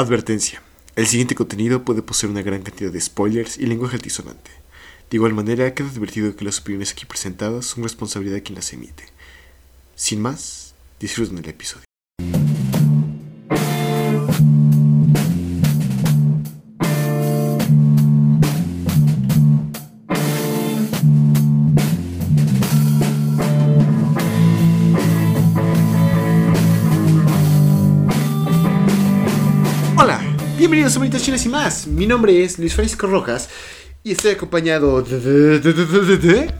Advertencia. El siguiente contenido puede poseer una gran cantidad de spoilers y lenguaje altisonante. De igual manera, queda advertido que las opiniones aquí presentadas son responsabilidad de quien las emite. Sin más, disfruten el episodio. Bienvenidos a Bonitas Chinas y más. Mi nombre es Luis Francisco Rojas y estoy acompañado de.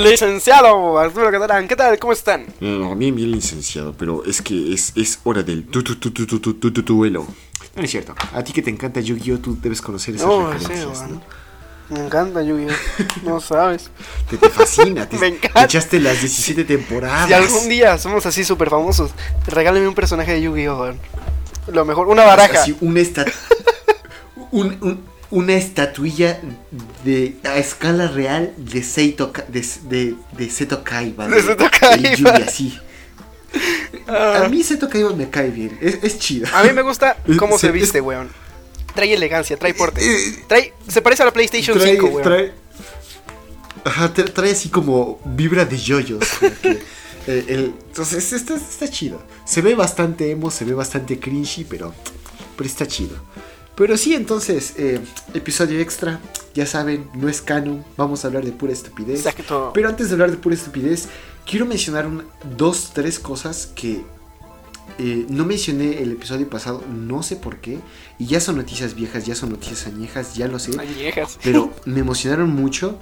Licenciado Arturo Catalán, ¿qué tal? ¿Cómo están? No, bien, bien, licenciado, pero es que es, es hora del tu, tu, tu, tu, tu, tu, tu, duelo. No es cierto. A ti que te encanta Yu-Gi-Oh! tú debes conocer esas No, sí, ¿no? Me encanta Yu-Gi-Oh! No sabes. Te, te fascina, te, Me encanta. te echaste las 17 temporadas. Si algún día somos así súper famosos, regálame un personaje de Yu-Gi-Oh! Lo mejor, una baraja. Así, una, un- un- una estatuilla de a escala real de Seito de, de, de Seto Kaiba. De Seto Kaiba. Yugi, así. Ah. A mí Seto Kaiba me cae bien, es, es chido. A mí me gusta cómo Se- se viste, weón. Trae elegancia, trae porte. Eh, Trae, se parece a la PlayStation trae, 5, weón. trae, ajá, tra- trae así como vibra de yoyos. eh, el- entonces está, está chido. Se ve bastante emo, se ve bastante cringy, pero, pero está chido. Pero sí, entonces, eh, episodio extra, ya saben, no es canon, vamos a hablar de pura estupidez. Exacto. Pero antes de hablar de pura estupidez, quiero mencionar un- dos, tres cosas que eh, no mencioné el episodio pasado, no sé por qué, y ya son noticias viejas, ya son noticias añejas, ya lo sé. Añejas. Pero me emocionaron mucho.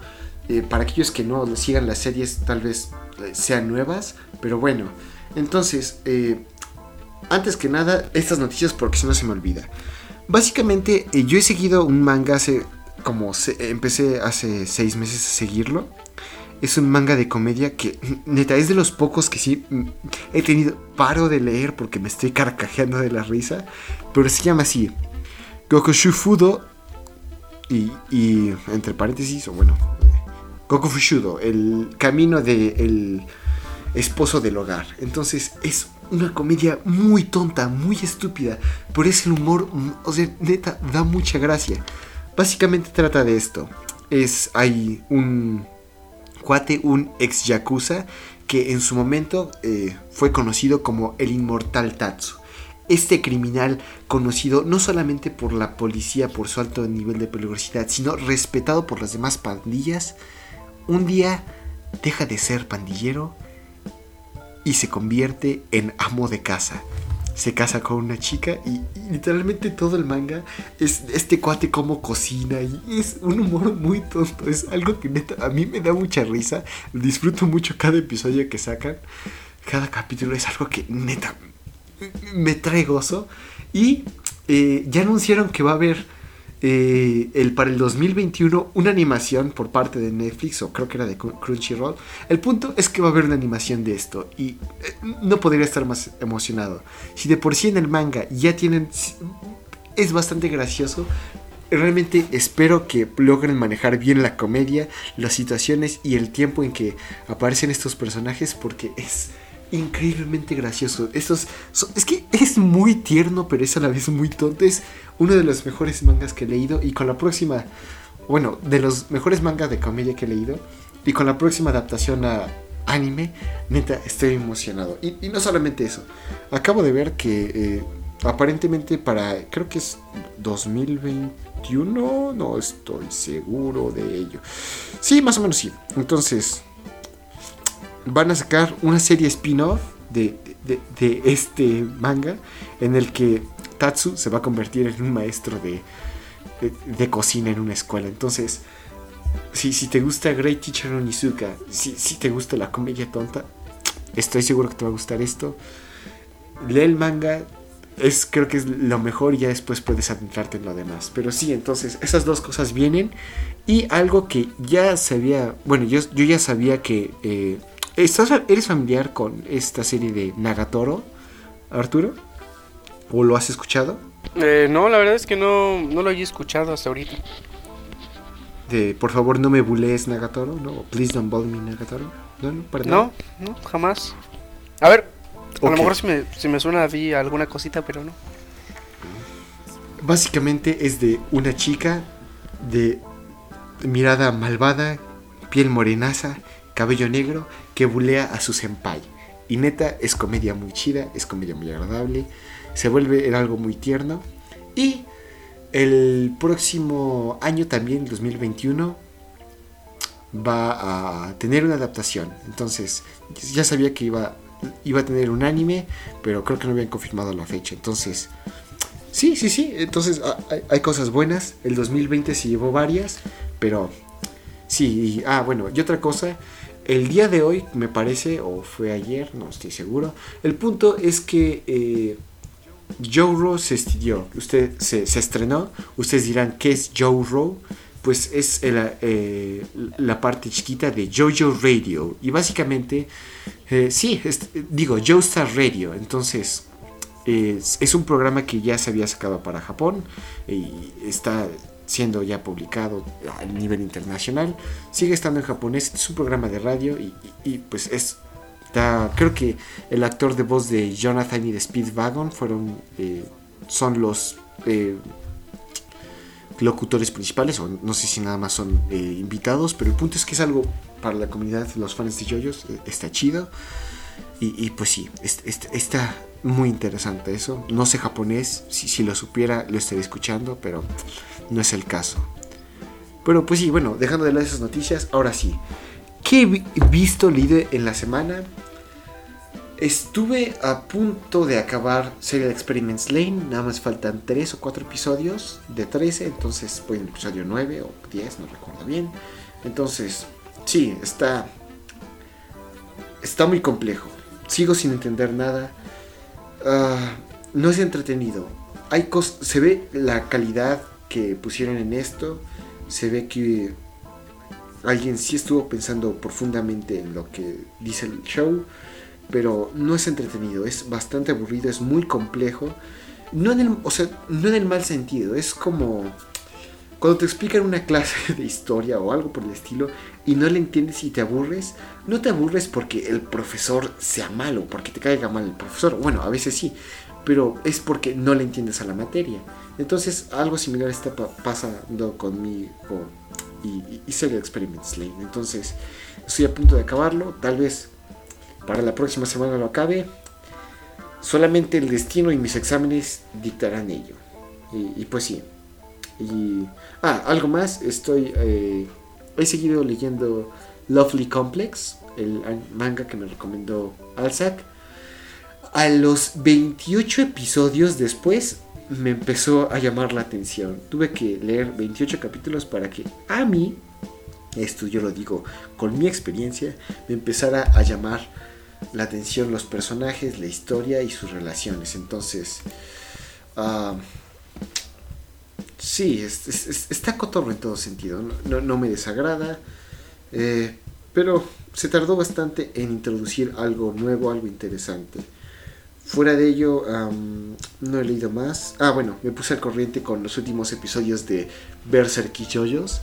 Eh, para aquellos que no sigan las series, tal vez eh, sean nuevas. Pero bueno, entonces, eh, antes que nada, estas noticias porque si no se me olvida. Básicamente, yo he seguido un manga hace como se- empecé hace seis meses a seguirlo. Es un manga de comedia que, neta, es de los pocos que sí mm, he tenido paro de leer porque me estoy carcajeando de la risa. Pero se llama así: Gokushufudo y, y entre paréntesis, o bueno, Goku Fushudo, el camino del esposo del hogar. Entonces es una comedia muy tonta, muy estúpida, pero es el humor, o sea, neta, da mucha gracia. Básicamente trata de esto. Es, hay un cuate, un ex yakuza, que en su momento eh, fue conocido como el inmortal Tatsu. Este criminal conocido no solamente por la policía por su alto nivel de peligrosidad, sino respetado por las demás pandillas, un día deja de ser pandillero y se convierte en amo de casa. Se casa con una chica y, literalmente todo el manga es este cuate como cocina y es un humor muy tonto. Es algo que neta a mí me da mucha risa. Disfruto mucho cada episodio que sacan. Cada capítulo es algo que neta me trae gozo. Y eh, ya anunciaron que va a haber eh, el, para el 2021 una animación por parte de Netflix, o creo que era de Cru- Crunchyroll. El punto es que va a haber una animación de esto. Y eh, no podría estar más emocionado. Si de por sí en el manga ya tienen... Es bastante gracioso. Realmente espero que logren manejar bien la comedia, las situaciones y el tiempo en que aparecen estos personajes porque es increíblemente gracioso. Estos es que es muy tierno, pero es a la vez muy tonto. Uno de los mejores mangas que he leído y con la próxima, bueno, de los mejores mangas de comedia que he leído y con la próxima adaptación a anime, neta, estoy emocionado. Y, y no solamente eso, acabo de ver que eh, aparentemente para, creo que es 2021, no estoy seguro de ello. Sí, más o menos sí. Entonces, van a sacar una serie spin-off de, de- este manga en el que Tatsu se va a convertir en un maestro de, de, de cocina en una escuela. Entonces, si, si te gusta Great Teacher Onizuka, si, si te gusta la comedia tonta, estoy seguro que te va a gustar esto. Lee el manga, es, creo que es lo mejor y ya después puedes adentrarte en lo demás. Pero sí, entonces esas dos cosas vienen. Y algo que ya sabía, bueno, yo, yo ya sabía que... eh, ¿estás, ¿Eres familiar con esta serie de Nagatoro, Arturo? ¿O lo has escuchado? Eh, no, la verdad es que no, no lo he escuchado hasta ahorita. De, por favor, no me bulees Nagatoro, ¿no? Please don't bully me Nagatoro. No, no, para. No, no, jamás. A ver, a lo mejor si me, si me suena vi alguna cosita, pero no. básicamente es de una chica de mirada malvada, piel morenaza, cabello negro, que bulea a su senpai. Y neta, es comedia muy chida, es comedia muy agradable, se vuelve en algo muy tierno. Y el próximo año también, 2021, va a tener una adaptación. Entonces, ya sabía que iba, iba a tener un anime, pero creo que no habían confirmado la fecha. Entonces, sí, sí, sí. Entonces, hay, hay cosas buenas. El 2020 se llevó varias, pero sí. Y, ah, bueno, y otra cosa. El día de hoy, me parece, o fue ayer, no estoy seguro. El punto es que eh, Joe se estudió. Usted se, estrenó. Ustedes dirán, ¿qué es Joe Rowe? pues es eh, la parte chiquita de JoJo Radio. Y básicamente, eh, sí, digo, Joestar Radio. Entonces, es, es, un programa que ya se había sacado para Japón y está siendo ya publicado a nivel internacional. Sigue estando en japonés, es un programa de radio y, pues es... Creo que el actor de voz de Jonathan y de Speedwagon fueron... Eh, son los locutores principales, o no sé si nada más son eh, invitados, pero el punto es que es algo para la comunidad, los fans de Yoyos, eh, está chido. Y, pues sí, es, es, está muy interesante eso. No sé japonés, si, si, lo supiera lo estaría escuchando, pero no es el caso. Pero pues sí, bueno, dejando de lado esas noticias, ahora sí. ¿Qué he visto, leído en la semana? Estuve a punto de acabar Serial Experiments Lane, nada más faltan 3 o 4 episodios de 13, entonces voy en el episodio 9 o 10, no recuerdo bien. Entonces, sí, está está muy complejo. Sigo sin entender nada. Uh, no es entretenido. Hay se ve la calidad que pusieron en esto, se ve que alguien sí estuvo pensando profundamente en lo que dice el show pero no es entretenido, es bastante aburrido, es muy complejo. No en el, o sea, no en el mal sentido, es como cuando te explican una clase de historia o algo por el estilo y no le entiendes y te aburres, no te aburres porque el profesor sea malo, porque te caiga mal el profesor, bueno, a veces sí, pero es porque no le entiendes a la materia. Entonces, algo similar está pasando conmigo y, y Serial Experiments Lane. Entonces, estoy a punto de acabarlo, tal vez para la próxima semana lo acabe. Solamente el destino y mis exámenes dictarán ello. Y, y pues sí. Y, ah, algo más. Estoy. Eh, he seguido leyendo Lovely Complex, el manga que me recomendó Alzac. A los 28 episodios después me empezó a llamar la atención. Tuve que leer 28 capítulos para que a mí, esto yo lo digo con mi experiencia, me empezara a llamar la atención, los personajes, la historia y sus relaciones. Entonces, uh, sí, es, es, está cotorro en todo sentido. No, no me desagrada, eh, pero se tardó bastante en introducir algo nuevo, algo interesante. Fuera de ello, no he leído más. Ah, bueno, me puse al corriente con los últimos episodios de Berserk y Joyos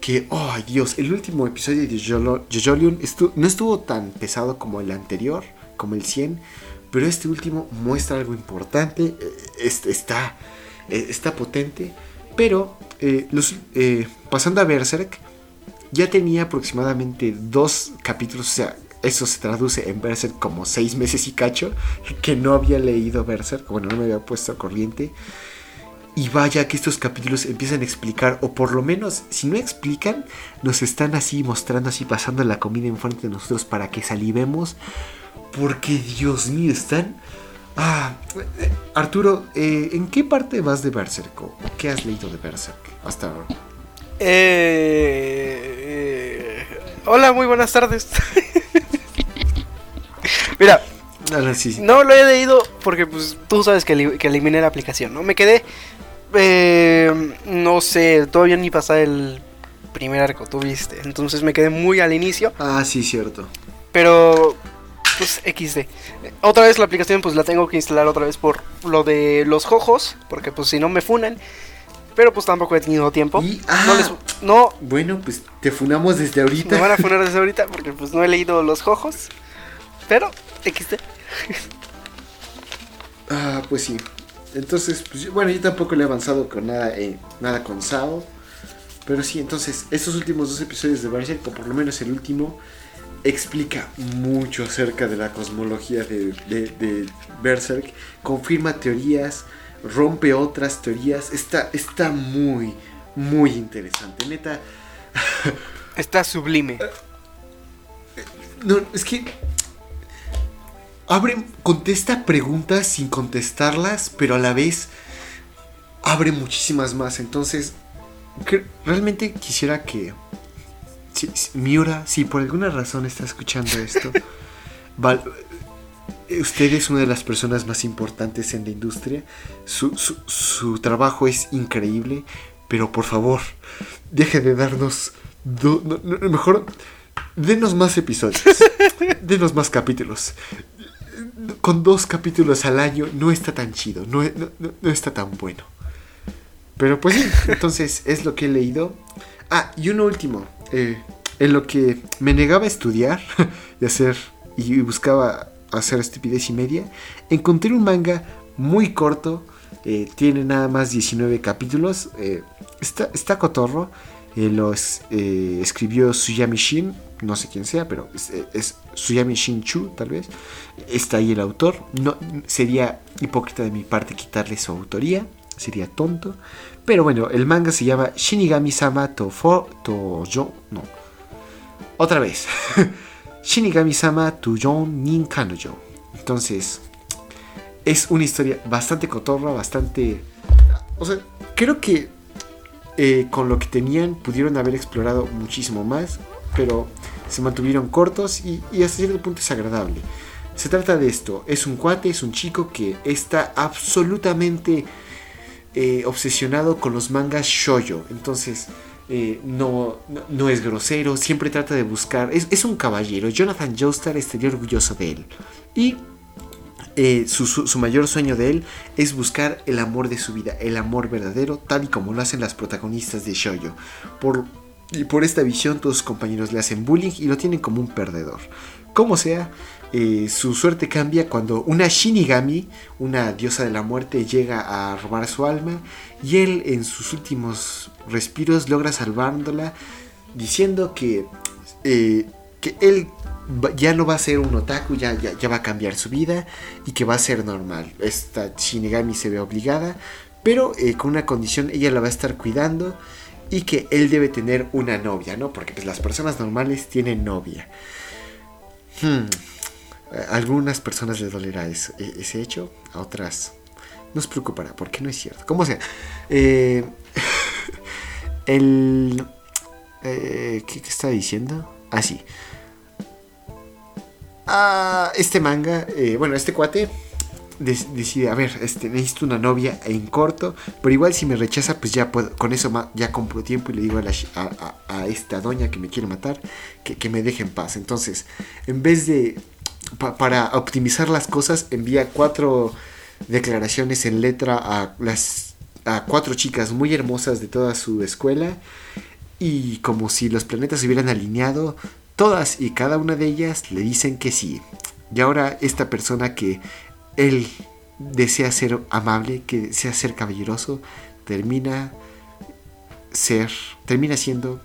que, oh Dios, el último episodio de Jojolion no estuvo tan pesado como el anterior, como el 100, pero este último muestra algo importante, eh, está, eh, está potente, pero eh, pasando a Berserk, ya tenía aproximadamente dos capítulos, o sea, eso se traduce en Berserk como seis meses y cacho, que no había leído Berserk, bueno, no me había puesto a corriente. Y vaya que estos capítulos empiezan a explicar, o por lo menos, si no explican, nos están así mostrando, así pasando la comida enfrente de nosotros para que salivemos. Porque Dios mío, están... Ah, Arturo, eh, ¿en qué parte vas de Berserk? ¿O ¿Qué has leído de Berserk hasta ahora? Eh, eh, hola, muy buenas tardes. Mira, Ahora sí, sí. no lo he leído porque pues tú sabes que, que eliminé la aplicación, ¿no? Me quedé, eh, no sé, todavía ni pasé el primer arco, tú viste. Entonces me quedé muy al inicio, Ah, sí, cierto. pero pues XD. Otra vez la aplicación pues la tengo que instalar otra vez por lo de los jojos, porque pues si no me funan. Pero pues tampoco he tenido tiempo. Y- ah. No les no Bueno, pues te funamos desde me ahorita. van a funar desde ahorita porque pues no he leído los jojos. Pero XD. Ah, pues sí. entonces, pues, bueno, yo tampoco le he avanzado con nada, eh, nada con Sao. Pero sí, entonces, estos últimos dos episodios de Berserk, o por lo menos el último, explica mucho acerca de la cosmología de, de, de Berserk. Confirma teorías, rompe otras teorías. Está, está muy, muy interesante. Neta. Está sublime. No, es que. Abre, contesta preguntas sin contestarlas, pero a la vez abre muchísimas más. Entonces, realmente quisiera que. Si, si- Miura, si por alguna razón está escuchando esto, val- usted es una de las personas más importantes en la industria. Su, su- su trabajo es increíble, pero por favor, deje de darnos. do- no- no, mejor, denos más episodios. denos más capítulos. Con dos capítulos al año no está tan chido, no, no- no- está tan bueno. Pero pues sí, entonces es lo que he leído. Ah, y uno último. eh, en lo que me negaba a estudiar y hacer y buscaba hacer estupidez y media, encontré un manga muy corto. eh, tiene nada más 19 capítulos. eh, está, está cotorro. eh, lo es- eh, escribió Suyami Shin. No sé quién sea, pero es, es Suyami Shin Chu, tal vez. Está ahí el autor. No, sería hipócrita de mi parte quitarle su autoría. Sería tonto. Pero bueno, el manga se llama Shinigami-sama to fo to yo. No. Otra vez. Shinigami-sama to Jon nin kanojo. Entonces, es una historia bastante cotorra, bastante. O sea, creo que eh, con lo que tenían pudieron haber explorado muchísimo más, pero se mantuvieron cortos y, hasta cierto punto es agradable. Se trata de esto: es un cuate, es un chico que está absolutamente eh, obsesionado con los mangas shoyo. Entonces, eh, no, no, es grosero, siempre trata de buscar. Es, es un caballero. Jonathan Joestar estaría orgulloso de él. Y eh, su, su- su mayor sueño de él es buscar el amor de su vida, el amor verdadero, tal y como lo hacen las protagonistas de Shoyo. Por, y por esta visión, sus compañeros le hacen bullying y lo tienen como un perdedor. Como sea, eh, su suerte cambia cuando una Shinigami, una diosa de la muerte, llega a robar su alma y él en sus últimos respiros logra salvándola diciendo que, eh, que él ya no va a ser un otaku, ya, ya, ya va a cambiar su vida y que va a ser normal. Esta Shinigami se ve obligada, pero eh, con una condición, ella la va a estar cuidando y que él debe tener una novia, ¿no? Porque pues, las personas normales tienen novia. Hmm. A algunas personas les dolerá eso- e- ese hecho, a otras no os preocupará, porque no es cierto. Como sea, eh, el... eh, ¿qué, estaba diciendo? Ah, sí. Ah, este manga, eh, bueno, este cuate decide, a ver, este, necesito una novia en corto, pero igual si me rechaza, pues ya puedo, con eso ya compro tiempo y le digo a, esta doña que me quiere matar que, me deje en paz. Entonces, en vez de, pa- para optimizar las cosas, envía cuatro declaraciones en letra a las a cuatro chicas muy hermosas de toda su escuela y como si los planetas se hubieran alineado, todas y cada una de ellas le dicen que sí. Y ahora esta persona que él desea ser amable, que desea ser caballeroso, termina ser, termina siendo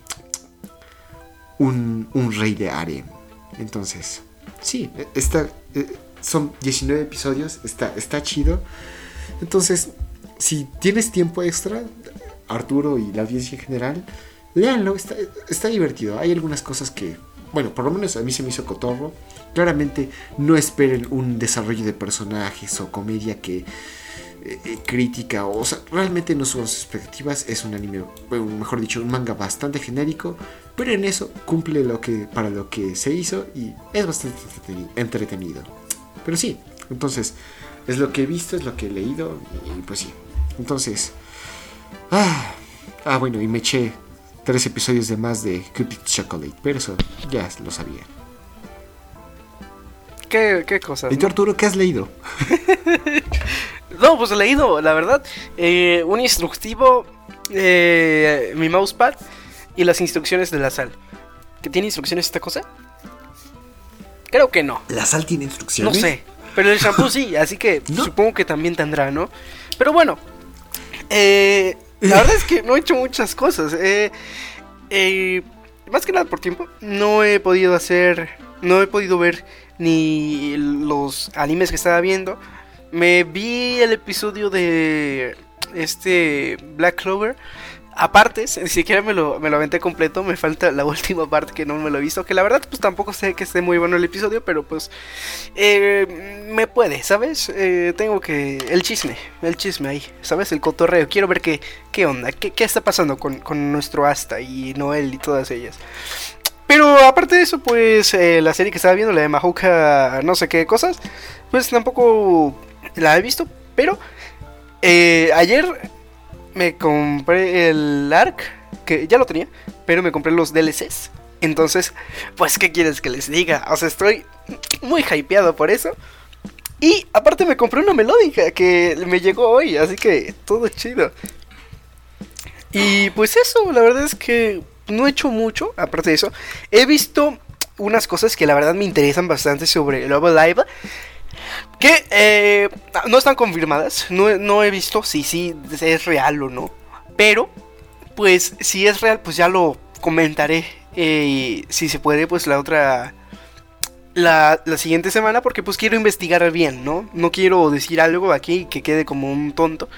un, un rey de harem. Entonces, sí, está, eh, son 19 episodios, está, está chido. Entonces, si tienes tiempo extra, Arturo y la audiencia en general, léanlo, está, está divertido. Hay algunas cosas que, bueno, por lo menos a mí se me hizo cotorro. Claramente no esperen un desarrollo de personajes o comedia que eh, eh, crítica, o, sea, realmente no son sus expectativas. Es un anime, bueno, mejor dicho, un manga bastante genérico, pero en eso cumple lo que para lo que se hizo y es bastante entreteni- entretenido. Pero sí, entonces es lo que he visto, es lo que he leído y pues sí. Entonces, ah, ah bueno, y me eché tres episodios de más de Cupid Chocolate, pero eso ya lo sabía. ¿Qué, qué cosas? ¿Y tú no? Arturo qué has leído? No, pues he leído, la verdad. Eh, un instructivo, eh, mi mousepad y las instrucciones de la sal. ¿Que tiene instrucciones esta cosa? Creo que no. ¿La sal tiene No instrucciones? sé. Pero el shampoo sí, así que No. supongo que también tendrá, ¿no? Pero bueno, eh, la verdad es que no he hecho muchas cosas. Eh, eh, más que nada por tiempo, no he podido hacer, no he podido ver ni los animes que estaba viendo. Me vi el episodio de este Black Clover aparte, ni siquiera me lo, me lo aventé completo, me falta la última parte que no me lo he visto, que la verdad pues tampoco sé que esté muy bueno el episodio, pero pues eh, me puede, ¿sabes? Eh, tengo que... El chisme, el chisme ahí, ¿sabes? El cotorreo, quiero ver qué, qué onda, qué, qué está pasando con, con, nuestro Asta y Noel y todas ellas. Pero aparte de eso, pues eh, la serie que estaba viendo, la de Mahoka, no sé qué cosas, pues tampoco la he visto, pero... ayer me compré el ARC, que ya lo tenía, pero me compré los DLCs. Entonces, pues, ¿qué quieres que les diga? O sea, estoy muy hypeado por eso. Y aparte me compré una melódica que me llegó hoy, así que todo chido. Y pues eso, la verdad es que no he hecho mucho, aparte de eso. He visto unas cosas que la verdad me interesan bastante sobre Love Live. Que eh, no están confirmadas. No, he visto si sí es real o no. Pero, pues, si es real, pues ya lo comentaré. Eh, si se puede, pues la otra. La, la, siguiente semana, porque pues quiero investigar bien, ¿no? No quiero decir algo aquí que quede como un tonto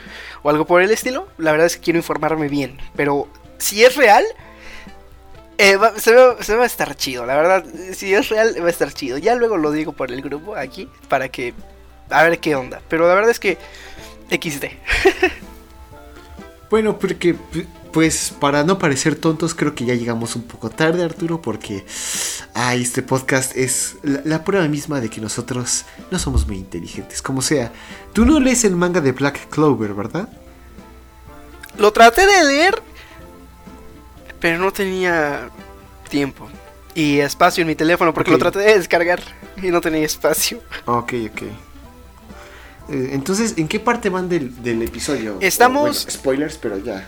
o algo por el estilo. La verdad es que quiero informarme bien. Pero si es real, eh, se, va, a estar chido, la verdad. Si es real, va a estar chido. Ya luego lo digo por el grupo aquí para que. A ver qué onda. Pero la verdad es que. XD. bueno, porque. Pues para no parecer tontos, creo que ya llegamos un poco tarde, Arturo, porque. Ay, este podcast es la, la prueba misma de que nosotros no somos muy inteligentes. Como sea, tú no lees el manga de Black Clover, ¿verdad? Lo traté de leer pero no tenía tiempo y espacio en mi teléfono porque lo traté de descargar y no tenía espacio. Ok, ok. Eh, entonces, ¿en qué parte van del, episodio? Estamos... spoilers, pero ya.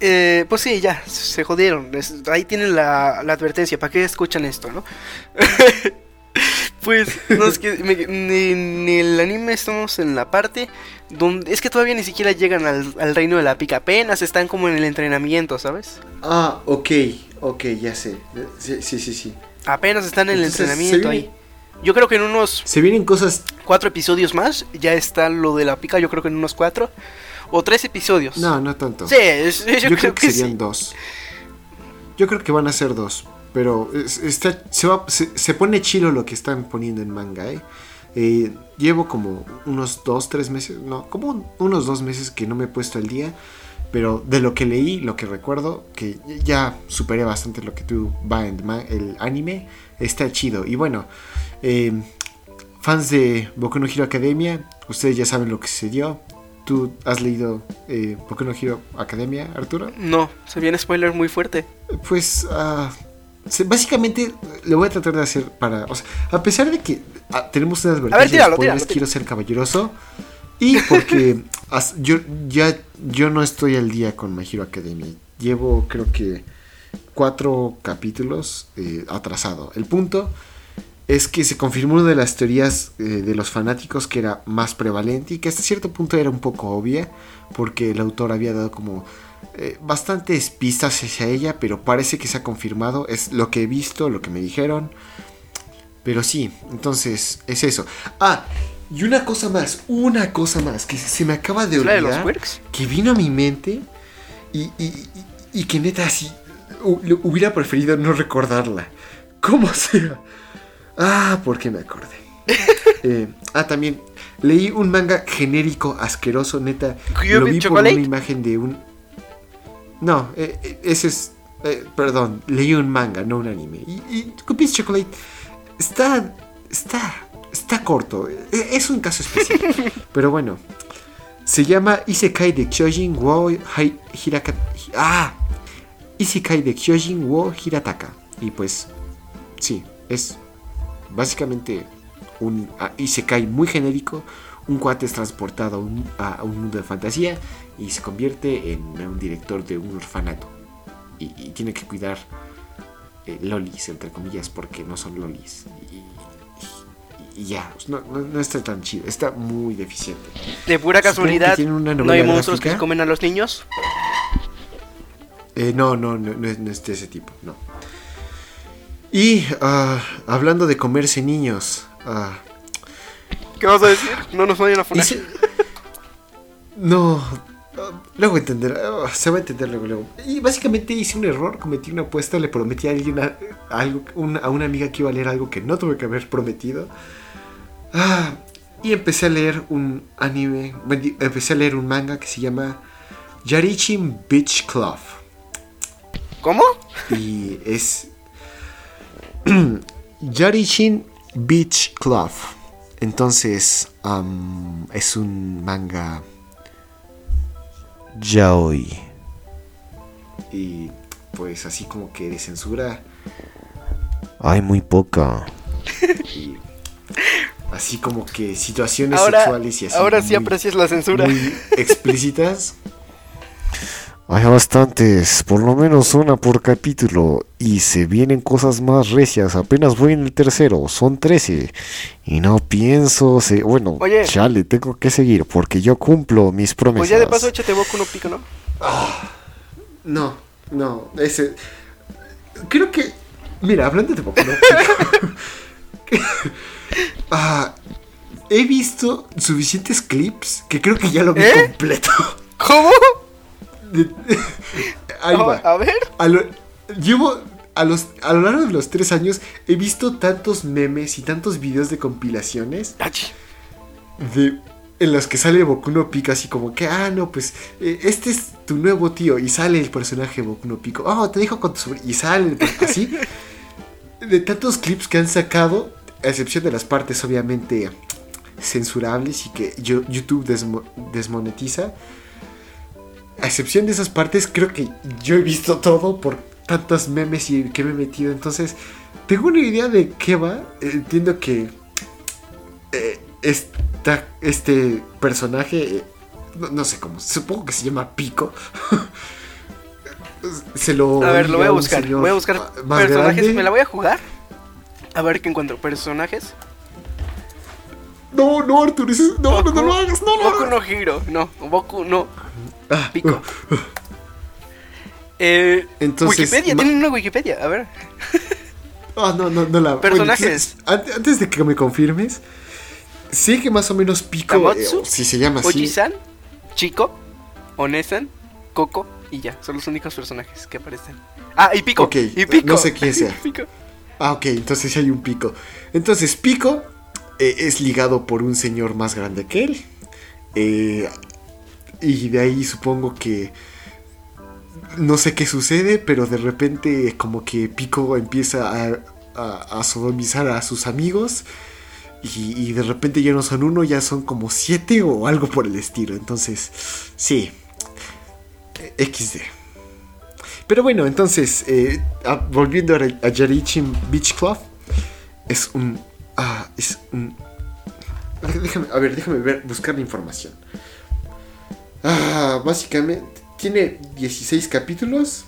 Eh, pues sí, ya, se jodieron. ahí tienen la, advertencia. ¿Para qué escuchan esto, no? pues, no, es que en el anime estamos en la parte donde... Es que todavía ni siquiera llegan al, reino de la pica. Apenas están como en el entrenamiento, ¿sabes? Ah, ok, ok, ya sé. Sí, sí, sí. Apenas están en el entrenamiento ahí. Yo creo que en unos... Se vienen cosas... Cuatro episodios más. Ya está lo de la pica, yo creo que en unos cuatro. O tres episodios. No, no tanto. Sí, yo, creo, que, serían dos. Yo creo que van a ser dos. Pero está, se, pone chilo lo que están poniendo en manga, ¿eh? ¿eh? Llevo como unos dos, tres meses, no, como unos dos meses que no me he puesto al día. Pero de lo que leí, lo que recuerdo, que ya superé bastante lo que tú va en el anime, está chido. Y bueno, eh, fans de Boku no Hero Academia, ustedes ya saben lo que sucedió. ¿Tú has leído eh, Boku no Hero Academia, Arturo? No, se viene spoiler muy fuerte. Pues uh, básicamente lo voy a tratar de hacer para. O sea, a pesar de que ah, tenemos unas advertencias quiero ser caballeroso. Y porque yo ya yo no estoy al día con My Hero Academia. Llevo creo que cuatro capítulos eh, atrasado. El punto es que se confirmó una de las teorías eh, de los fanáticos que era más prevalente y que hasta cierto punto era un poco obvia porque el autor había dado como eh, bastantes pistas hacia ella, pero parece que se ha confirmado. Es lo que he visto, lo que me dijeron. Pero sí, entonces es eso. Ah, y una cosa más, una cosa más que se me acaba de olvidar. que vino a mi mente y, y, que neta así hubiera preferido no recordarla. Como sea. Ah, porque me acordé. Eh, ah, también leí un manga genérico asqueroso, neta. Lo vi por una imagen de un no, eh, eh, ese es. Eh, perdón, leí un manga, no un anime. Y, y Chocolate está. Está. Está corto. Es un caso especial. Pero bueno. Se llama Isekai de Kyojin wo Hirataka. ¡Ah! Isekai de Kyojin wo Hirataka. Y pues. Sí, es. Básicamente. Un uh, Isekai muy genérico. Un cuate es transportado a un mundo de fantasía y se convierte en un director de un orfanato y, tiene que cuidar eh, lolis, entre comillas, porque no son lolis. y ya, pues, no, no, no está tan chido, está muy deficiente. De pura que casualidad, ¿no hay monstruos que gráfica. se comen a los niños? Eh, no, no, no, no es, no es de ese tipo, no. Y ah, hablando de comerse niños, ah, ¿Qué vas a decir? No nos vayan a hice- no, luego entender, ah, se va a entender luego, luego. Y básicamente hice un error, cometí una apuesta, le prometí a alguien a, algo, una- a una amiga que iba a leer algo que no tuve que haber prometido. Ah, y empecé a leer un anime, empecé a leer un manga que se llama Yarichin Beach Club. ¿Cómo? Y es Yarichin Beach Club. Entonces, es un manga yaoi. Y pues así como que de censura hay muy poca. Y así como que situaciones Ahora, sexuales y así. ahora sí aprecias la censura. muy explícitas. Hay bastantes, por lo menos una por capítulo, y se vienen cosas más recias. Apenas voy en el tercero, son 13. Y no pienso, se... bueno, Oye. chale, tengo que seguir porque yo cumplo mis promesas. Pues ya de paso échate boca no pico, ¿no? No, no, ese. Creo que. Mira, hablando de Boku no Pico, ah, he visto suficientes clips que creo que ya lo vi ¿Eh? completo. ¿Cómo? Ahí va. A ver. A lo- llevo. A, los, a lo largo de los tres años he visto tantos memes y tantos videos de compilaciones de, en los que sale Boku no Pico así como que, ah, no, pues eh, este es tu nuevo tío y sale el personaje Boku no Pico. Oh, te dijo con tu y sale el- así. De tantos clips que han sacado, a excepción de las partes obviamente censurables y que yo- YouTube desmo- desmonetiza. A excepción de esas partes, creo que yo he visto todo por tantos memes y que me he metido. Entonces, tengo una idea de qué va. Entiendo que eh, esta- este personaje, eh, no, no sé cómo, supongo que se llama Pico. se lo. A ver, lo voy a buscar. Voy a buscar personajes. grande. Me la voy a jugar. A ver qué encuentro. Personajes. No, no, Arthur, no, no, no lo hagas, no lo Boku hagas. no Hiro. No, Boku no Ah, Pico. Eh, Entonces, Wikipedia, tienen una Wikipedia. A ver. Ah, no, no, no la. Personajes. Antes de que me confirmes, sé que más o menos Pico, eh, Kamatsu, o si se llama así. Oji-san, Chico, Onesan, Coco y ya. Son los únicos personajes que aparecen. Ah, y Pico. Ok, y Pico. no sé quién sea. Pico. Ah, ok, entonces sí hay un Pico. Entonces, Pico eh, es ligado por un señor más grande que él. Eh, y de ahí supongo que. No sé qué sucede, pero de repente, como que Pico empieza a, a- sodomizar a sus amigos. Y, de repente ya no son uno, ya son como siete o algo por el estilo. Entonces, sí. XD. Pero bueno, entonces, eh, ah, volviendo a, a Yarichin Beach Club, es un. Ah, es un. Déjame, a ver, déjame ver, buscar la información. Ah, básicamente, tiene 16 capítulos.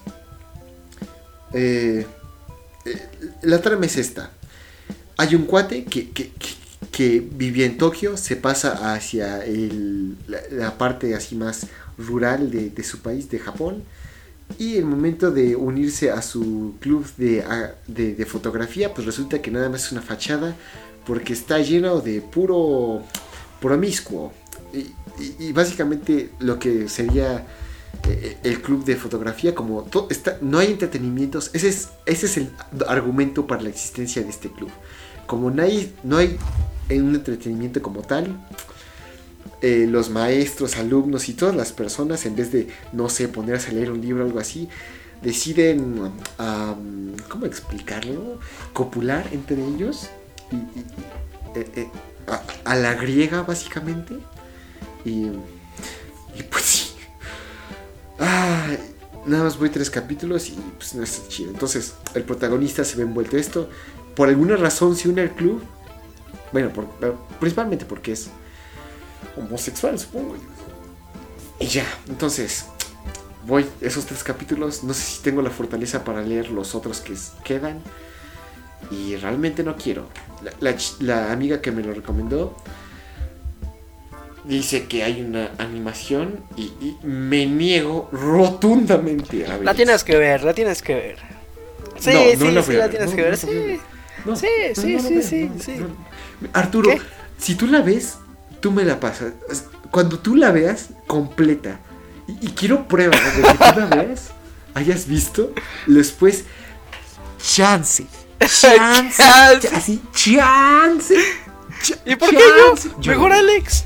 Eh, eh, la trama es esta. Hay un cuate que, que, que- vivía en Tokio, se pasa hacia el- la, parte así más rural de, su país, de Japón. Y el momento de unirse a su club de, de- de fotografía, pues resulta que nada más es una fachada porque está lleno de puro promiscuo. Y, básicamente lo que sería eh, el club de fotografía, como no hay entretenimientos, ese es, ese es el argumento para la existencia de este club. Como no hay, no hay un entretenimiento como tal, eh, los maestros, alumnos y todas las personas, en vez de, no sé, ponerse a leer un libro o algo así, deciden, ¿cómo explicarlo? Copular entre ellos y, eh, a la griega, básicamente. Y, pues sí. Nada más voy tres capítulos y pues no está chido. Entonces, el protagonista se ve envuelto en esto. Por alguna razón se une al club. Bueno, por- principalmente porque es homosexual, supongo. Y ya, entonces, voy esos tres capítulos. No sé si tengo la fortaleza para leer los otros que quedan. y realmente no quiero. La, la la amiga que me lo recomendó dice que hay una animación y, y me niego rotundamente a ver. La tienes que ver, la tienes que ver. Sí, No, sí, no la sí, la tienes no, que ver, sí. Sí, sí, sí, sí. Arturo, ¿Qué? si tú la ves, tú me la pasas. Cuando tú la veas completa, y, y quiero pruebas de que tú la veas, hayas visto, después, chance, chance, Chance. así, chance. cha- ¿Y por qué chance. yo? Mejor Alex.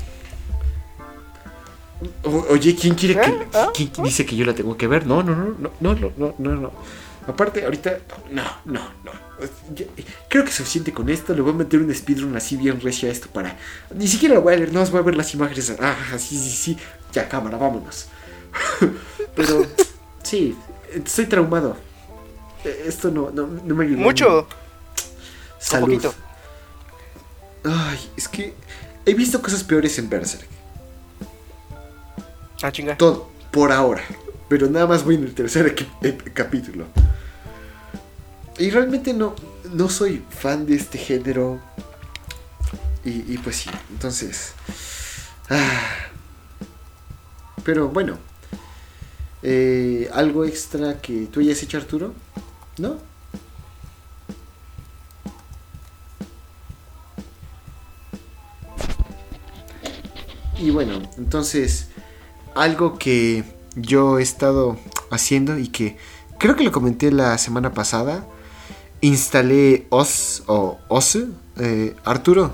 Oye, ¿quién quiere que.? Ah, ¿Quién ah. dice que yo la tengo que ver? No, no, no, no, no, no, no, no. Aparte, ahorita. No, no, no. Creo que es suficiente con esto. Le voy a meter un speedrun así bien recio a esto para. Ni siquiera voy a leer, no voy a ver las imágenes. Ah, ah, sí, sí, sí. Ya, cámara, vámonos. Pero. Sí, estoy traumado. E, esto no, no, no me ayuda Mucho. Salud. Ay, es que he visto cosas peores en Berserk. Ah. Todo, por ahora. Pero nada más voy en el tercer ep- capítulo. Y realmente no, no soy fan de este género. Y, y pues sí, entonces. ah. Pero bueno. Eh, ¿Algo extra que tú hayas hecho, Arturo? ¿No? Y bueno, entonces algo que yo he estado haciendo y que creo que lo comenté la semana pasada, instalé OS o OS, eh, Arturo.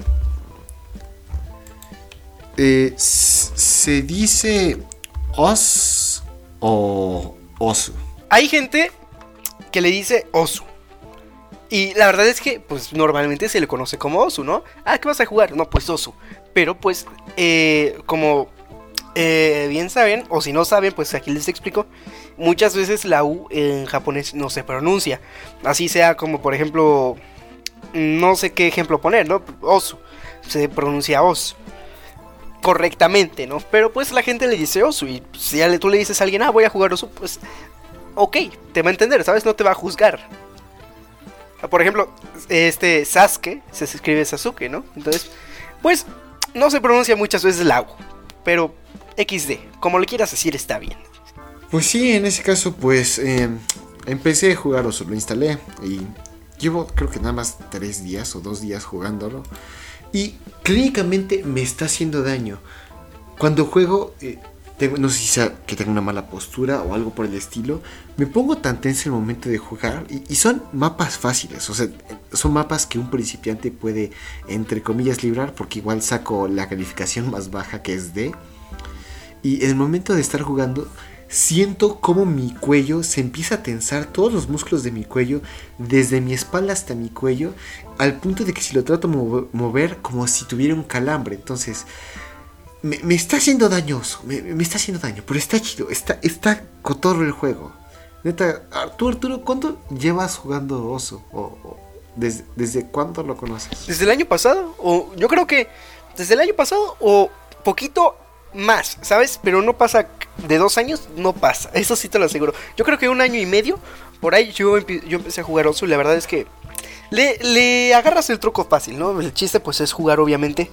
eh, se dice OS o OSU. Hay gente que le dice Osu. Y la verdad es que, pues normalmente se le conoce como Osu, ¿no? Ah, ¿qué vas a jugar? No, pues Osu. Pero pues, eh, como eh, bien saben, o si no saben, pues aquí les explico. Muchas veces la U en japonés no se pronuncia. Así sea como, por ejemplo, no sé qué ejemplo poner, ¿no? Osu. Se pronuncia Osu. Correctamente, ¿no? Pero pues la gente le dice Osu. Y si ya tú le dices a alguien, ah, voy a jugar Osu, pues ok, te va a entender, ¿sabes? No te va a juzgar. Por ejemplo, este Sasuke se escribe Sasuke, ¿no? Entonces, pues no se pronuncia muchas veces la U, pero XD, como le quieras decir, está bien. Pues sí, en ese caso, pues eh, empecé a jugar OSU, lo instalé y llevo creo que nada más tres días o dos días jugándolo. Y clínicamente me está haciendo daño. Cuando juego, eh, no sé si sea que tengo una mala postura o algo por el estilo, me pongo tan tenso el momento de jugar y, y son mapas fáciles, o sea, son mapas que un principiante puede, entre comillas, librar porque igual saco la calificación más baja que es D. Y en el momento de estar jugando, siento como mi cuello se empieza a tensar, todos los músculos de mi cuello, desde mi espalda hasta mi cuello, al punto de que si lo trato de move- mover, como si tuviera un calambre. Entonces, me, me está haciendo dañoso, me, me está haciendo daño, pero está chido, está, está cotorro el juego. Neta, Arturo, Arturo, ¿cuánto llevas jugando Oso? O desde, ¿Desde cuándo lo conoces? Desde el año pasado, o yo creo que desde el año pasado, o poquito más, ¿sabes? Pero no pasa de dos años, no pasa, eso sí te lo aseguro. Yo creo que un año y medio, por ahí yo, empe- yo empecé a jugar Osu la verdad es que le, le agarras el truco fácil, ¿no? El chiste pues es jugar obviamente.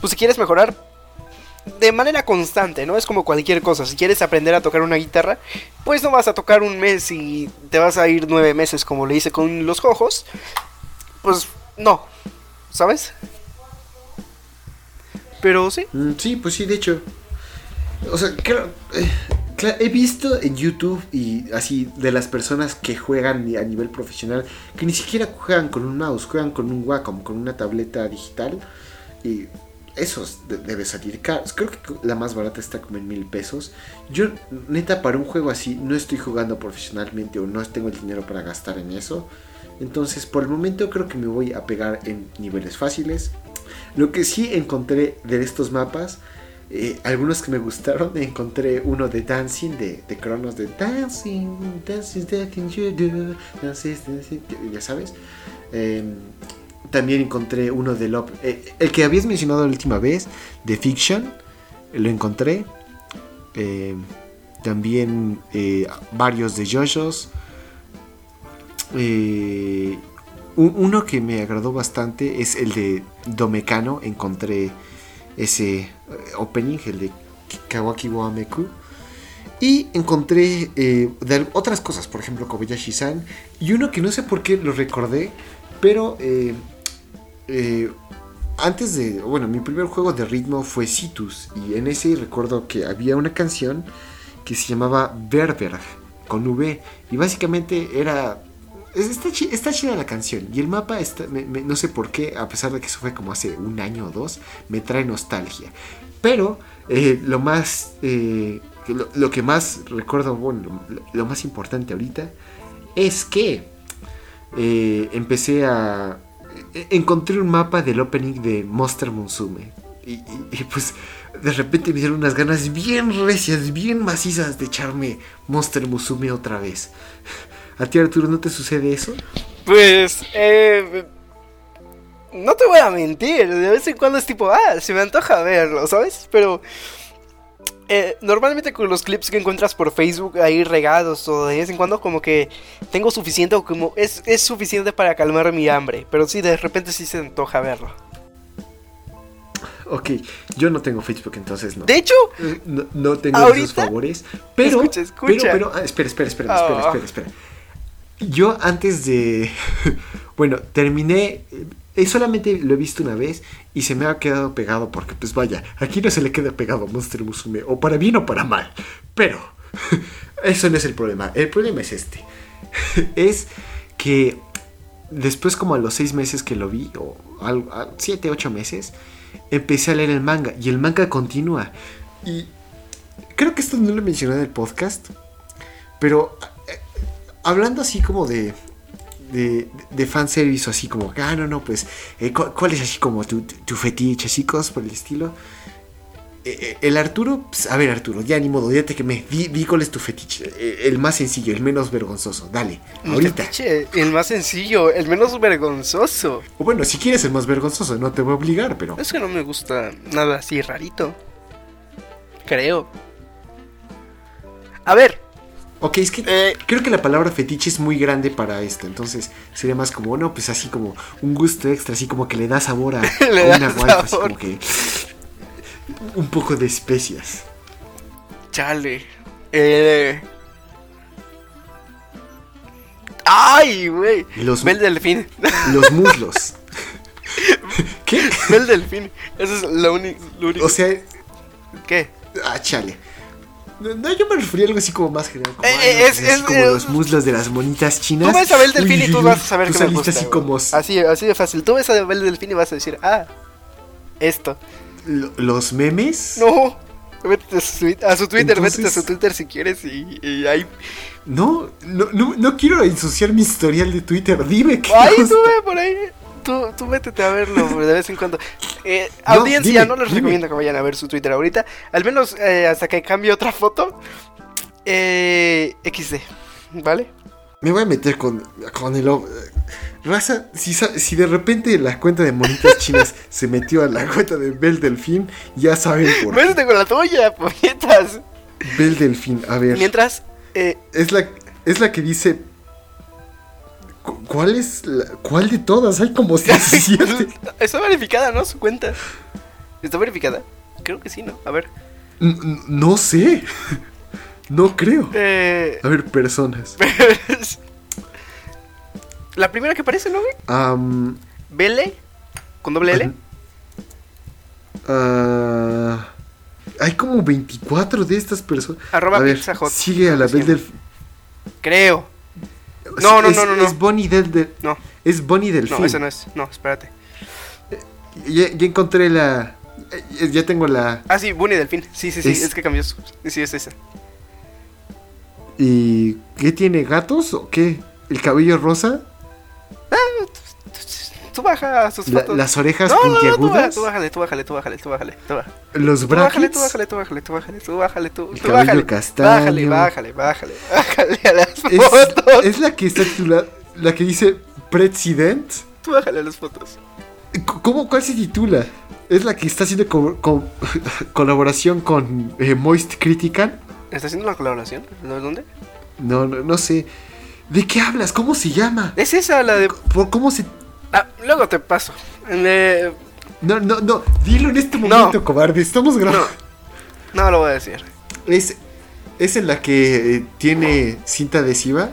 Pues si quieres mejorar de manera constante, ¿no? Es como cualquier cosa. Si quieres aprender a tocar una guitarra, pues no vas a tocar un mes y te vas a ir nueve meses como le hice con los ojos. Pues no, ¿sabes? Pero sí. Mm, sí, pues sí, de hecho. O sea, creo, eh, cla- he visto en YouTube y así de las personas que juegan a nivel profesional que ni siquiera juegan con un mouse, juegan con un Wacom, con una tableta digital. Y eso es- de- debe salir caro. Creo que la más barata está como en mil pesos. Yo, neta, para un juego así, no estoy jugando profesionalmente o no tengo el dinero para gastar en eso. Entonces, por el momento creo que me voy a pegar en niveles fáciles. Lo que sí encontré de estos mapas, eh, algunos que me gustaron, encontré uno de Dancing, de, de Cronos, de Dancing, Dancing, thing you do, dancing, dancing", ya sabes. Eh, también encontré uno de Love, eh, el que habías mencionado la última vez, de Fiction, lo encontré. Eh, también eh, varios de JoJo's. Un- uno que me agradó bastante es el de Domekano. Encontré ese eh, opening, el de Kawaki wa Ameku. Y encontré eh, otras cosas, por ejemplo, Kobayashi-san. Y uno que no sé por qué lo recordé, pero eh, antes de. Bueno, mi primer juego de ritmo fue Citus. Y en ese recuerdo que había una canción que se llamaba Berber con V. Y básicamente era. Es- Está, chi- está chida la canción. Y el mapa, está, me- no sé por qué, a pesar de que eso fue como hace un año o dos, me trae nostalgia. Pero eh, lo más. eh, lo, que más recuerdo, bueno, lo, más importante ahorita es que eh, empecé a. e- Encontré un mapa del opening de Monster Musume. Y, y- y, pues de repente me dieron unas ganas bien recias, bien macizas de echarme Monster Musume otra vez. ¿A ti Arturo no te sucede eso? Pues, eh, no te voy a mentir, de vez en cuando es tipo, ah, se me antoja verlo, ¿sabes? Pero eh, normalmente con los clips que encuentras por Facebook ahí regados o de vez en cuando como que tengo suficiente o como es, es suficiente para calmar mi hambre, pero sí, de repente sí se antoja verlo. Ok, yo no tengo Facebook entonces no. De hecho, Eh, No, no tengo esos favores. Pero, Escucha, escucha. pero, pero, ah, espera, espera, espera, espera, Ah. espera, espera. Yo antes de, bueno, terminé, eh, solamente lo he visto una vez y se me ha quedado pegado porque, pues vaya, aquí no se le queda pegado a Monster Musume, o para bien o para mal. Pero, eso no es el problema. El problema es este. es que después como a los seis meses que lo vi, o algo, siete, ocho meses, empecé a leer el manga y el manga continúa. Y creo que esto no lo he mencionado en el podcast, pero hablando así como de, de, de fanservice o así como, ah, no, no, pues, eh, cu- ¿cuál es así como tu, tu fetiche, cosas por el estilo? Eh, eh, el Arturo, pues, a ver Arturo, ya ni modo, ya te quemé, di, di cuál es tu fetiche, el más sencillo, el menos vergonzoso, dale, ahorita. fetiche, el más sencillo, el menos vergonzoso. O bueno, si quieres el más vergonzoso, no te voy a obligar, pero... Es que no me gusta nada así rarito. Creo. A ver, Ok, es que eh, creo que la palabra fetiche es muy grande para esto, entonces sería más como, no, pues así como un gusto extra, así como que le da sabor a, Le a da una waifu, así sabor. como que un poco de especias. Chale. Eh... ¡Ay, güey! Los, Ve el delfín. los muslos. ¿Qué? Ve el delfín. Eso es lo, lo único. O sea, ¿Qué? ah, chale. No, yo me refería a algo así como más general. Como, Eh, es- pues, es- como es- los muslos de las monitas chinas. Tú ves a ver el delfín y tú vas a saber tú que me gusta. así como Así, así de fácil. Tú ves a ver el delfín y vas a decir, ah, esto. lo- los memes. No. Vete a su, a su Twitter, Entonces- vete a su Twitter si quieres y, y ahí. No, no, no, no quiero ensuciar mi historial de Twitter. Dime que. Ahí ve por ahí. Tú, tú métete a verlo de vez en cuando. Eh, No, audiencia, dime, no les dime. recomiendo que vayan a ver su Twitter ahorita. Al menos eh, hasta que cambie otra foto. Eh, XD, ¿vale? Me voy a meter con, con el... o- Raza, si, si de repente la cuenta de monitas chinas se metió a la cuenta de Bel Delfín, ya saben por qué. Métete con la tuya, puñetas. Bel Delfín, a ver. Mientras, eh, Es la, es la que dice... cu- ¿Cuál es la, ¿Cuál de todas? Hay como 17. está verificada, ¿no? Su cuenta. ¿Está verificada? Creo que sí, ¿no? A ver. No sé. No creo. Eh, A ver, personas. la primera que aparece, ¿no, güey? Am, Bele, con doble L. ah, hay como 24 de estas personas. Arroba a ver, Pizza sigue a la Bel Delfín. Creo. No, no, es, no, no, no. Es Bonnie del, del- No, es Bonnie Delfín. no, esa no es. No, espérate. Ya, ya encontré la. eh, Ya tengo la. Ah, sí, Bunny Delfín. Sí, sí, sí, Es- es, que cambió su. Sí, es esa. ¿Y qué tiene? ¿Gatos o qué? ¿El cabello rosa? Tú baja sus La- fotos. las orejas no, no, no, tú, puntiagudas. bájale, tú bájale, tú bájale, tú bájale, tú bájale. los Tú bájale, tú bájale, tú bájale, tú bájale, tú bájale, tú, bájale. Bájale, bájale, bájale, bájale a las Es, fotos. es la que está titulada. La que dice President. Tú bájale a las fotos. ¿Cómo, ¿Cuál se titula? Es la que está haciendo co- co- colaboración con eh, Moist Critical. ¿Está haciendo una colaboración? ¿Dónde? No, no, no sé. ¿De qué hablas? ¿Cómo se llama? Es esa la de. ¿Por cómo se.? Ah, luego te paso. Eh, No, no, no. Dilo en este momento, cobarde. Estamos no, grabando. no lo voy a decir. Es, es en la que eh, tiene cinta adhesiva,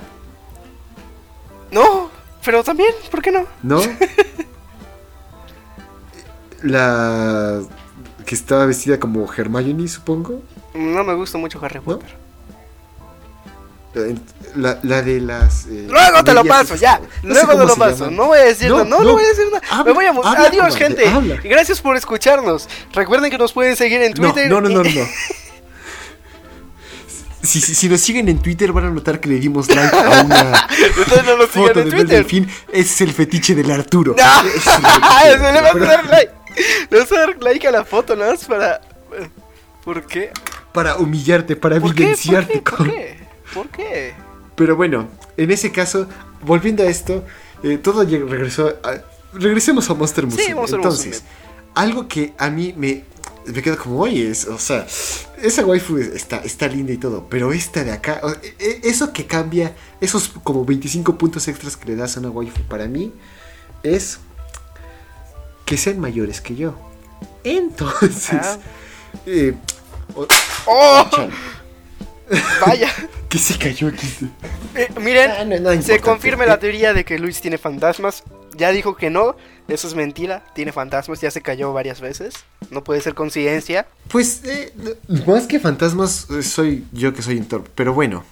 No, pero también, ¿por qué no? ¿no? la que estaba vestida como Hermione, supongo. No me gusta mucho Harry ¿No? Potter. Eh, La, la de las. eh, Luego te lo paso, ya. no Luego te lo paso. No voy a decir No, nada. No, no, no. voy a decir nada. Habla, Me voy a mo- habla, Adiós, gente. habla. Gracias por escucharnos. Recuerden que nos pueden seguir en Twitter. no, no, no, no. Si, si, si nos siguen en Twitter van a notar que le dimos like a una Entonces no nos foto en Twitter. Delfín. Ese es el fetiche del Arturo. No. Ese es el fetiche del Se le va a dar like. Le vas a dar like a la foto, nada más para. ¿Por qué? Para humillarte, para ¿Por qué? evidenciarte. ¿Por con- qué? ¿Por qué? Pero bueno, en ese caso, volviendo a esto, eh, todo regresó. a- regresemos a Monster Musume. Monster Entonces, algo que a mí me, me queda como, oye, es- o sea, esa waifu está, está linda y todo, pero esta de acá, o- e- e- eso que cambia, esos como 25 puntos extras que le das a una waifu, para mí es que sean mayores que yo. Entonces, Ah. eh, ¡Oh! Vaya. que se cayó aquí. Eh, miren, Ah, no, no se confirma la teoría de que Luis tiene fantasmas. Ya dijo que no. Eso es mentira. Tiene fantasmas. Ya se cayó varias veces. No puede ser coincidencia. Pues, eh, más que fantasmas, eh, soy yo que soy un torpe. Pero bueno,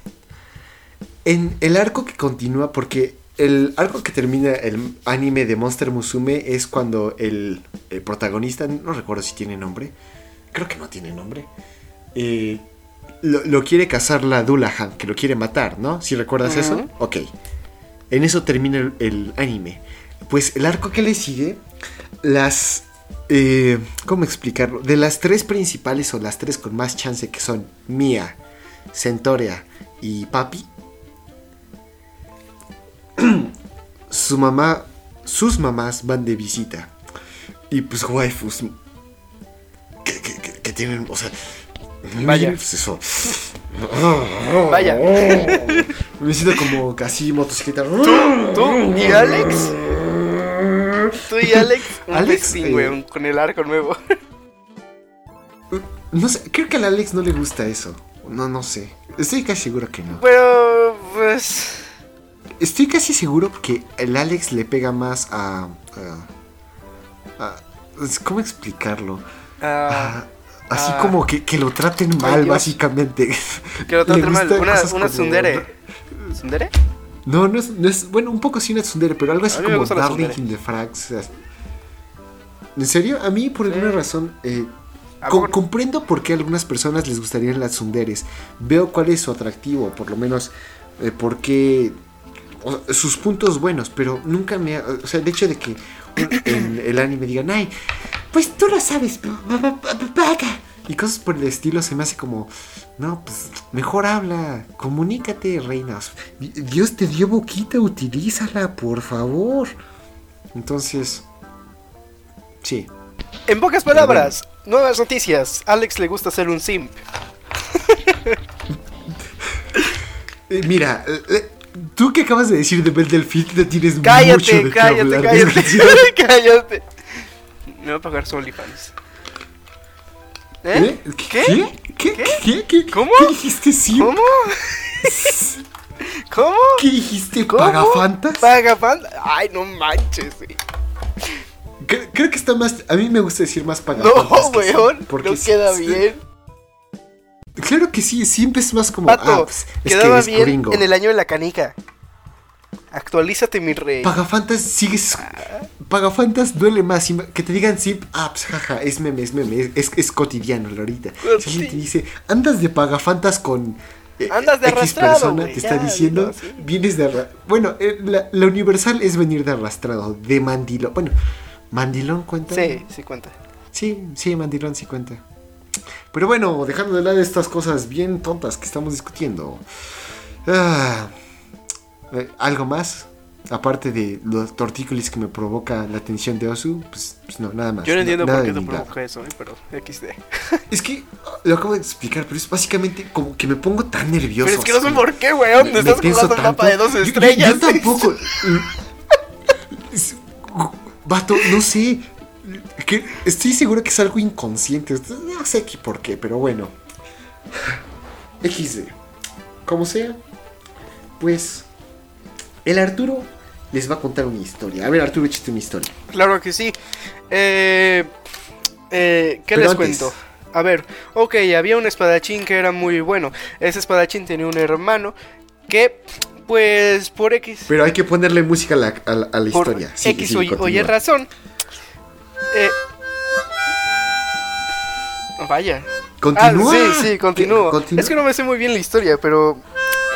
en el arco que continúa, porque el arco que termina el anime de Monster Musume es cuando el, eh, protagonista, no recuerdo si tiene nombre, creo que no tiene nombre, eh, lo, lo quiere cazar la Dullahan, que lo quiere matar, ¿no? Si recuerdas eso, ok. En eso termina el, el anime. Pues el arco que le sigue, las... eh, ¿Cómo explicarlo? De las tres principales o las tres con más chance que son Mia, Centorea y Papi, su mamá, sus mamás van de visita. Y pues waifus que, que- que- que tienen, o sea, Vaya. pues eso. Vaya. Me siento como casi motocicleta. ¿Tú y Alex? Tú y Alex. Un Alex, eh, güey, con el arco nuevo. No sé, creo que al Alex no le gusta eso. No, no sé. Estoy casi seguro que no. Pero, pues. Estoy casi seguro que el Alex le pega más a. a- a- ¿Cómo explicarlo? ah, A- así ah. como que, que lo traten mal, básicamente. que lo traten mal. Una, una como- tsundere. ¿Tsundere? No, no es, no es- Bueno, un poco sí una tsundere, pero algo así como Darling tsundere. in the Frags. o sea. ¿En serio? A mí, por alguna razón. eh, comprendo por qué a algunas personas les gustarían las tsunderes. Veo cuál es su atractivo, por lo menos eh, por qué. o- sus puntos buenos, pero nunca me. ha- O sea, el hecho de que en el anime digan, ay, pues tú lo sabes, paga", Y cosas por el estilo se me hace como, no, pues mejor habla, comunícate, reinas. Di- Dios te dio boquita, utilízala, por favor. Entonces, sí. En pocas palabras, nuevas noticias. Alex le gusta ser un simp. Eh, mira, eh, tú que acabas de decir de Bel Delfín, te tienes mucho Cállate, de qué cállate, hablar, cállate. desgraciado. cállate. Me va a pagar su OnlyFans. ¿Eh? ¿Eh? ¿Qué? ¿Qué? ¿Qué? ¿Qué? ¿Qué? ¿Cómo? ¿Qué dijiste, sí? ¿Cómo? ¿Cómo? ¿Qué dijiste, ¿Cómo? pagafantas? ¿Pagafan? Ay, no manches, güey. Creo, creo que está más. A mí me gusta decir más pagafantas. No, que sí, weón. porque No queda sí- bien. Claro que sí, siempre es más como. Pato, ah, pues, es quedaba que bien gringo. en el año de la canica. Actualízate, mi rey. Pagafantas sigues. Pagafantas duele más. Que te digan sí, ah, pues jaja, es meme, es meme, es, es cotidiano ahorita. Pues Si alguien sí. te dice, andas de pagafantas con. eh, Andas de X arrastrado, persona te está diciendo, así. vienes de arra- Bueno, eh, la, la universal es venir de arrastrado, de mandilón. Bueno, mandilón cuenta. Sí, sí cuenta. Sí, sí, mandilón sí cuenta. Pero bueno, dejando de lado estas cosas bien tontas que estamos discutiendo. ah, eh, ¿Algo más? aparte de los tortícolis que me provoca la tensión de Osu, pues, pues no, nada más. Yo no entiendo por qué te provoca eso, eh, pero XD. Es que lo acabo de explicar, pero es básicamente como que me pongo tan nervioso. Pero es que no sé por qué, weón. Me- estás jugando el mapa de dos Yo- yo- estrellas. Yo, tampoco. Vato, no sé. Que estoy seguro que es algo inconsciente. No sé qué por qué, pero bueno. XD. Como sea, pues. El Arturo les va a contar una historia. A ver, Arturo, échate una historia. Claro que sí. Eh, eh, ¿Qué Pero les antes- cuento? A ver, ok, había un espadachín que era muy bueno. Ese espadachín tenía un hermano que, pues, por X, Pero hay que ponerle música a la, a la- a la por historia. Sigue, X sigue, o Y- o Y continúa. razón. eh, vaya. Continúa. Ah, sí, sí, continúo. Continúa. Es que no me sé muy bien la historia, pero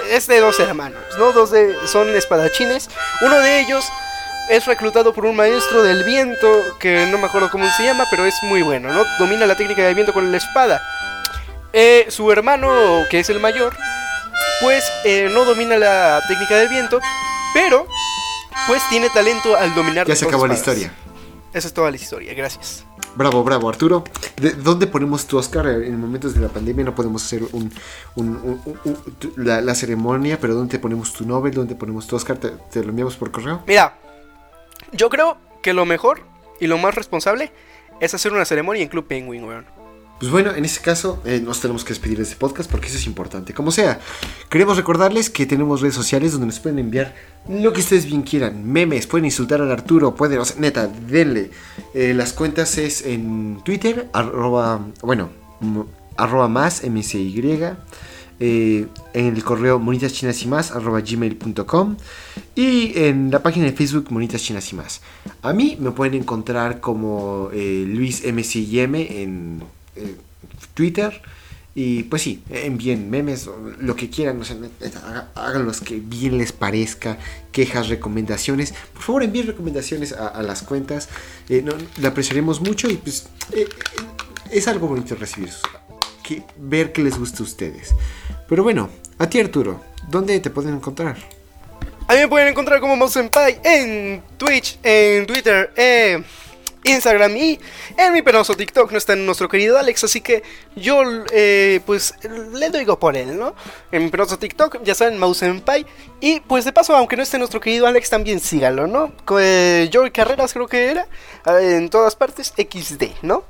es de dos hermanos, ¿no? Dos de, son espadachines. Uno de ellos es reclutado por un maestro del viento, que no me acuerdo cómo se llama, pero es muy bueno, ¿no? Domina la técnica del viento con la espada. Eh, su hermano, que es el mayor, pues eh, no domina la técnica del viento, pero pues tiene talento al dominar Ya se acabó la historia. Esa es toda la historia, gracias. Bravo, bravo, Arturo. ¿De dónde ponemos tu Oscar? En momentos de la pandemia no podemos hacer un, la ceremonia, pero ¿dónde ponemos tu Nobel? ¿Dónde ponemos tu Oscar? ¿Te, te lo enviamos por correo? Mira, yo creo que lo mejor y lo más responsable es hacer una ceremonia en Club Penguin, weón. Pues bueno, en ese caso eh, nos tenemos que despedir de este podcast porque eso es importante. Como sea, queremos recordarles que tenemos redes sociales donde nos pueden enviar lo que ustedes bien quieran. Memes, pueden insultar al Arturo, pueden, o sea, neta, denle. Eh, las cuentas es en Twitter, arroba, bueno, arroba más, mcy. eh, en el correo monitas chinas y más arroba gmail.com y en la página de Facebook monitas chinas y más a mí me pueden encontrar como Luis MCM en eh, Twitter y pues sí, envíen memes, lo que quieran, hagan los que bien les parezca, quejas, recomendaciones. Por favor, envíen recomendaciones a, las cuentas, eh, no, la apreciaremos mucho y pues eh, es algo bonito recibir, que, ver que les gusta a ustedes. Pero bueno, a ti Arturo, ¿dónde te pueden encontrar? A mí me pueden encontrar como Mouse en Twitch, en Twitter, eh, Instagram y en mi penoso TikTok. No está nuestro querido Alex, así que yo, eh, pues, le doy go por él, ¿no? En mi penoso TikTok, ya saben, Mouse Senpai. Y pues de paso, aunque no esté nuestro querido Alex, también sígalo, ¿no? Eh, Carreras creo que era, eh, en todas partes, XD, ¿no?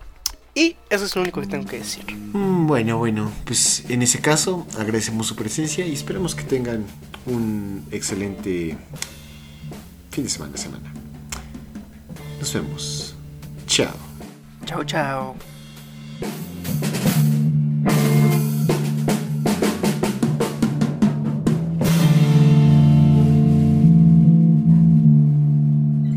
Y eso es lo único que tengo que decir. Mm, Bueno, bueno, pues en ese caso agradecemos su presencia y esperemos que tengan un excelente fin de semana, semana. Nos vemos. Ciao. Ciao, ciao.